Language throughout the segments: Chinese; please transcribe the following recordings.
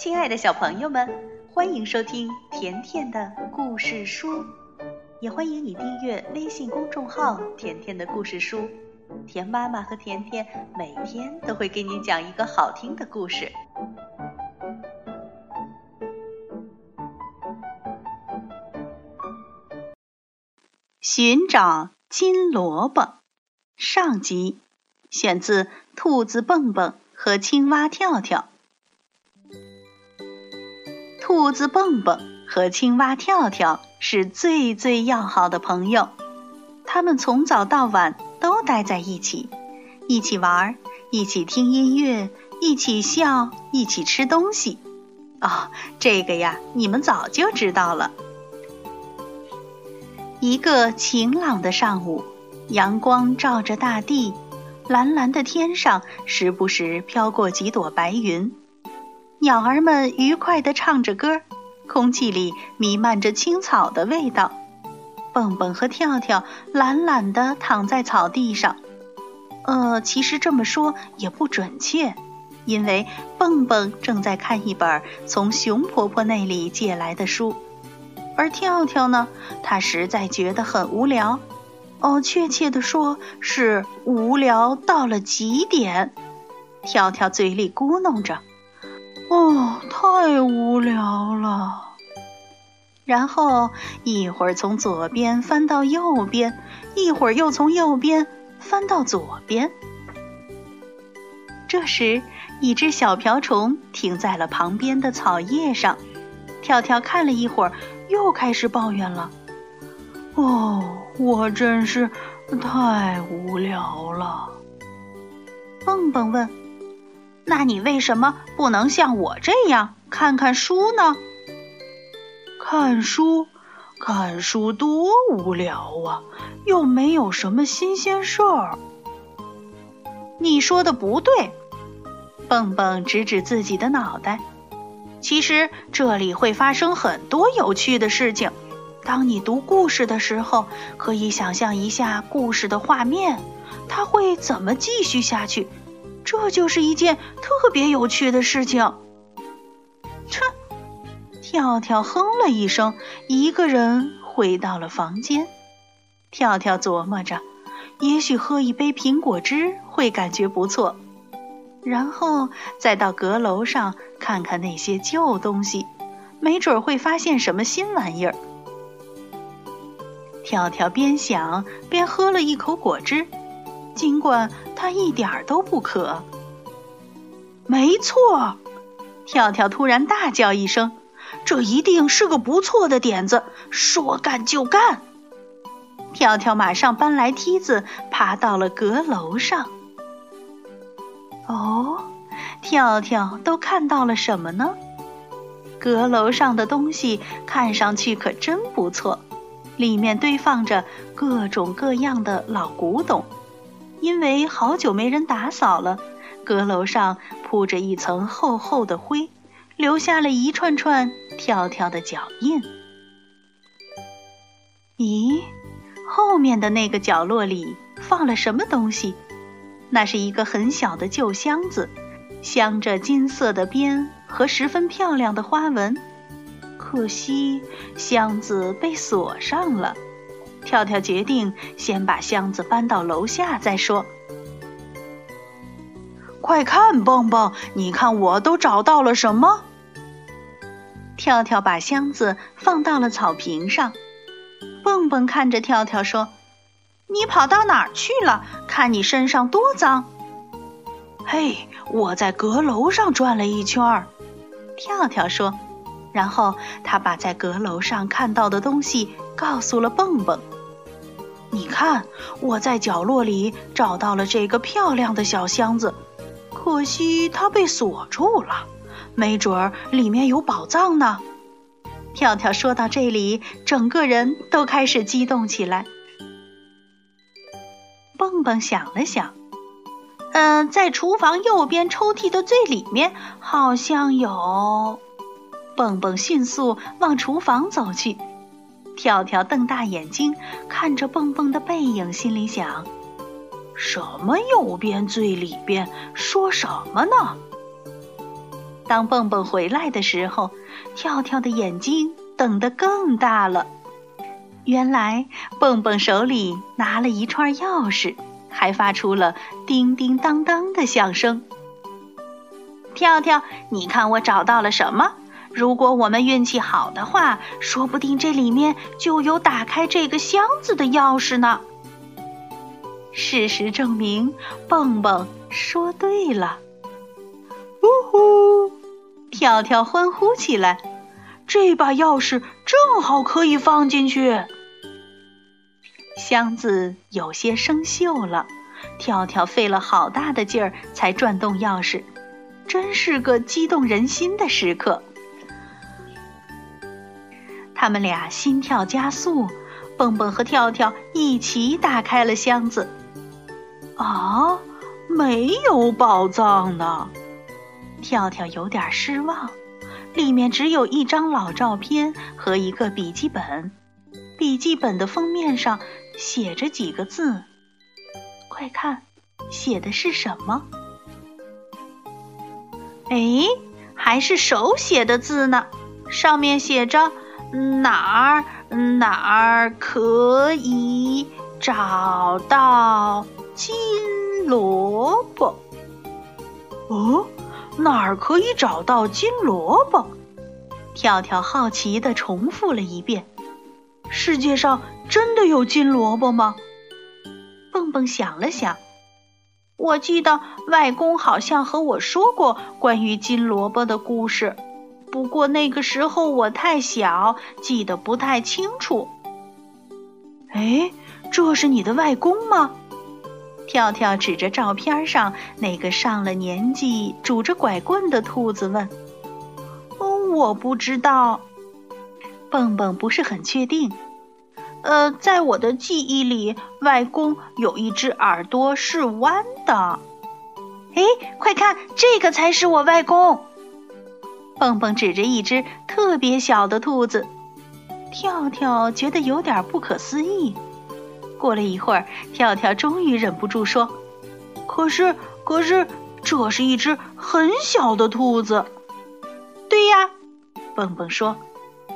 亲爱的小朋友们，欢迎收听甜甜的故事书，也欢迎你订阅微信公众号“甜甜的故事书”。甜妈妈和甜甜每天都会给你讲一个好听的故事。寻找金萝卜，上集，选自《兔子蹦蹦和青蛙跳跳》。兔子蹦蹦和青蛙跳跳是最最要好的朋友，他们从早到晚都待在一起，一起玩，一起听音乐，一起笑，一起吃东西。哦，这个呀，你们早就知道了。一个晴朗的上午，阳光照着大地，蓝蓝的天上时不时飘过几朵白云。鸟儿们愉快地唱着歌，空气里弥漫着青草的味道。蹦蹦和跳跳懒懒地躺在草地上。呃，其实这么说也不准确，因为蹦蹦正在看一本从熊婆婆那里借来的书，而跳跳呢，他实在觉得很无聊。哦，确切地说是无聊到了极点。跳跳嘴里咕哝着。哦，太无聊了。然后一会儿从左边翻到右边，一会儿又从右边翻到左边。这时，一只小瓢虫停在了旁边的草叶上。跳跳看了一会儿，又开始抱怨了：“哦，我真是太无聊了。”蹦蹦问。那你为什么不能像我这样看看书呢？看书，看书多无聊啊，又没有什么新鲜事儿。你说的不对，蹦蹦指指自己的脑袋。其实这里会发生很多有趣的事情。当你读故事的时候，可以想象一下故事的画面，它会怎么继续下去。这就是一件特别有趣的事情。哼，跳跳哼了一声，一个人回到了房间。跳跳琢磨着，也许喝一杯苹果汁会感觉不错，然后再到阁楼上看看那些旧东西，没准会发现什么新玩意儿。跳跳边想边喝了一口果汁。尽管他一点儿都不渴。没错，跳跳突然大叫一声：“这一定是个不错的点子！说干就干！”跳跳马上搬来梯子，爬到了阁楼上。哦，跳跳都看到了什么呢？阁楼上的东西看上去可真不错，里面堆放着各种各样的老古董。因为好久没人打扫了，阁楼上铺着一层厚厚的灰，留下了一串串跳跳的脚印。咦，后面的那个角落里放了什么东西？那是一个很小的旧箱子，镶着金色的边和十分漂亮的花纹。可惜箱子被锁上了。跳跳决定先把箱子搬到楼下再说。快看，蹦蹦，你看我都找到了什么？跳跳把箱子放到了草坪上。蹦蹦看着跳跳说：“你跑到哪儿去了？看你身上多脏！”嘿，我在阁楼上转了一圈儿。跳跳说，然后他把在阁楼上看到的东西告诉了蹦蹦。你看，我在角落里找到了这个漂亮的小箱子，可惜它被锁住了，没准儿里面有宝藏呢。跳跳说到这里，整个人都开始激动起来。蹦蹦想了想，嗯，在厨房右边抽屉的最里面好像有。蹦蹦迅速往厨房走去。跳跳瞪大眼睛看着蹦蹦的背影，心里想：什么右边最里边？说什么呢？当蹦蹦回来的时候，跳跳的眼睛瞪得更大了。原来蹦蹦手里拿了一串钥匙，还发出了叮叮当当的响声。跳跳，你看我找到了什么？如果我们运气好的话，说不定这里面就有打开这个箱子的钥匙呢。事实证明，蹦蹦说对了。呜呼！跳跳欢呼起来，这把钥匙正好可以放进去。箱子有些生锈了，跳跳费了好大的劲儿才转动钥匙，真是个激动人心的时刻。他们俩心跳加速，蹦蹦和跳跳一起打开了箱子。啊，没有宝藏呢！跳跳有点失望，里面只有一张老照片和一个笔记本。笔记本的封面上写着几个字，快看，写的是什么？哎，还是手写的字呢，上面写着。哪儿哪儿可以找到金萝卜？哦，哪儿可以找到金萝卜？跳跳好奇地重复了一遍：“世界上真的有金萝卜吗？”蹦蹦想了想，我记得外公好像和我说过关于金萝卜的故事。不过那个时候我太小，记得不太清楚。哎，这是你的外公吗？跳跳指着照片上那个上了年纪、拄着拐棍的兔子问：“哦，我不知道。”蹦蹦不是很确定。呃，在我的记忆里，外公有一只耳朵是弯的。哎，快看，这个才是我外公。蹦蹦指着一只特别小的兔子，跳跳觉得有点不可思议。过了一会儿，跳跳终于忍不住说：“可是，可是，这是一只很小的兔子。”“对呀。”蹦蹦说，“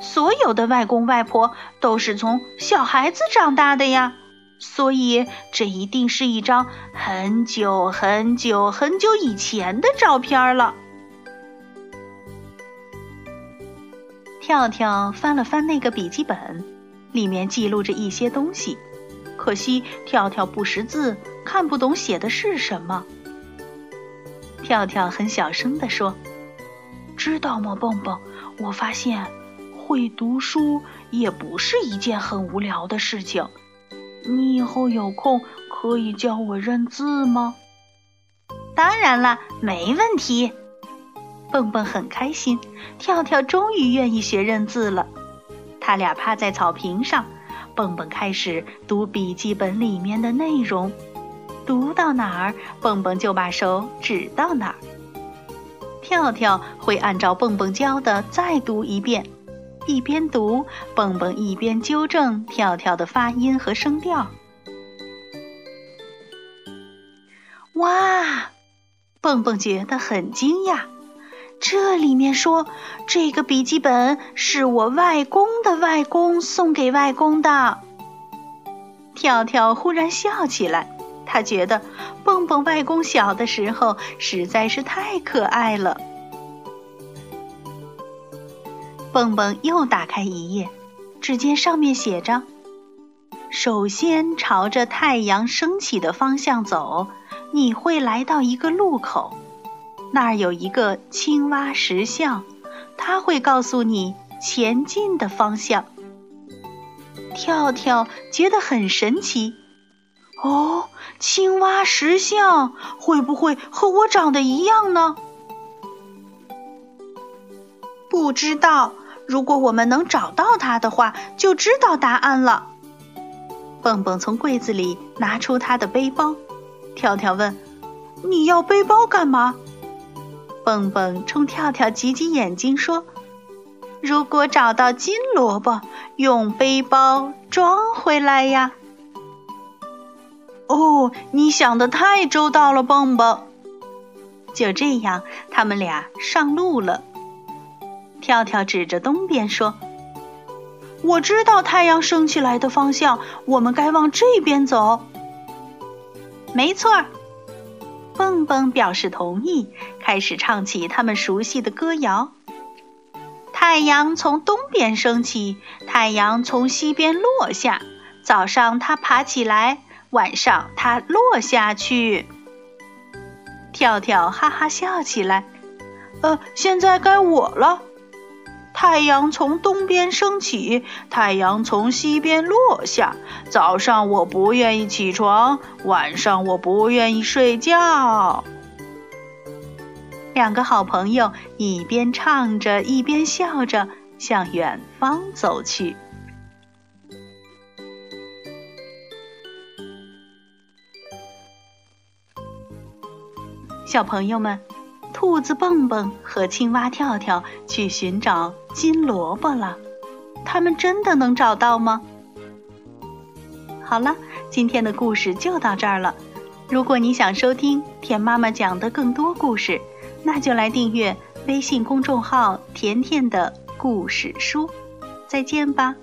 所有的外公外婆都是从小孩子长大的呀，所以这一定是一张很久很久很久以前的照片了。”跳跳翻了翻那个笔记本，里面记录着一些东西。可惜跳跳不识字，看不懂写的是什么。跳跳很小声地说：“知道吗，蹦蹦？我发现会读书也不是一件很无聊的事情。你以后有空可以教我认字吗？”“当然了，没问题。”蹦蹦很开心，跳跳终于愿意学认字了。他俩趴在草坪上，蹦蹦开始读笔记本里面的内容，读到哪儿，蹦蹦就把手指到哪儿。跳跳会按照蹦蹦教的再读一遍，一边读，蹦蹦一边纠正跳跳的发音和声调。哇，蹦蹦觉得很惊讶。这里面说，这个笔记本是我外公的外公送给外公的。跳跳忽然笑起来，他觉得蹦蹦外公小的时候实在是太可爱了。蹦蹦又打开一页，只见上面写着：“首先朝着太阳升起的方向走，你会来到一个路口。”那儿有一个青蛙石像，它会告诉你前进的方向。跳跳觉得很神奇，哦，青蛙石像会不会和我长得一样呢？不知道，如果我们能找到它的话，就知道答案了。蹦蹦从柜子里拿出他的背包，跳跳问：“你要背包干嘛？”蹦蹦冲跳跳挤挤眼睛说：“如果找到金萝卜，用背包装回来呀。”哦，你想的太周到了，蹦蹦。就这样，他们俩上路了。跳跳指着东边说：“我知道太阳升起来的方向，我们该往这边走。”没错，蹦蹦表示同意，开始唱起他们熟悉的歌谣。太阳从东边升起，太阳从西边落下。早上它爬起来，晚上它落下去。跳跳哈哈笑起来。呃，现在该我了。太阳从东边升起，太阳从西边落下。早上我不愿意起床，晚上我不愿意睡觉。两个好朋友一边唱着，一边笑着向远方走去。小朋友们，兔子蹦蹦和青蛙跳跳去寻找金萝卜了，他们真的能找到吗？好了，今天的故事就到这儿了。如果你想收听田妈妈讲的更多故事，那就来订阅微信公众号“甜甜的故事书”，再见吧。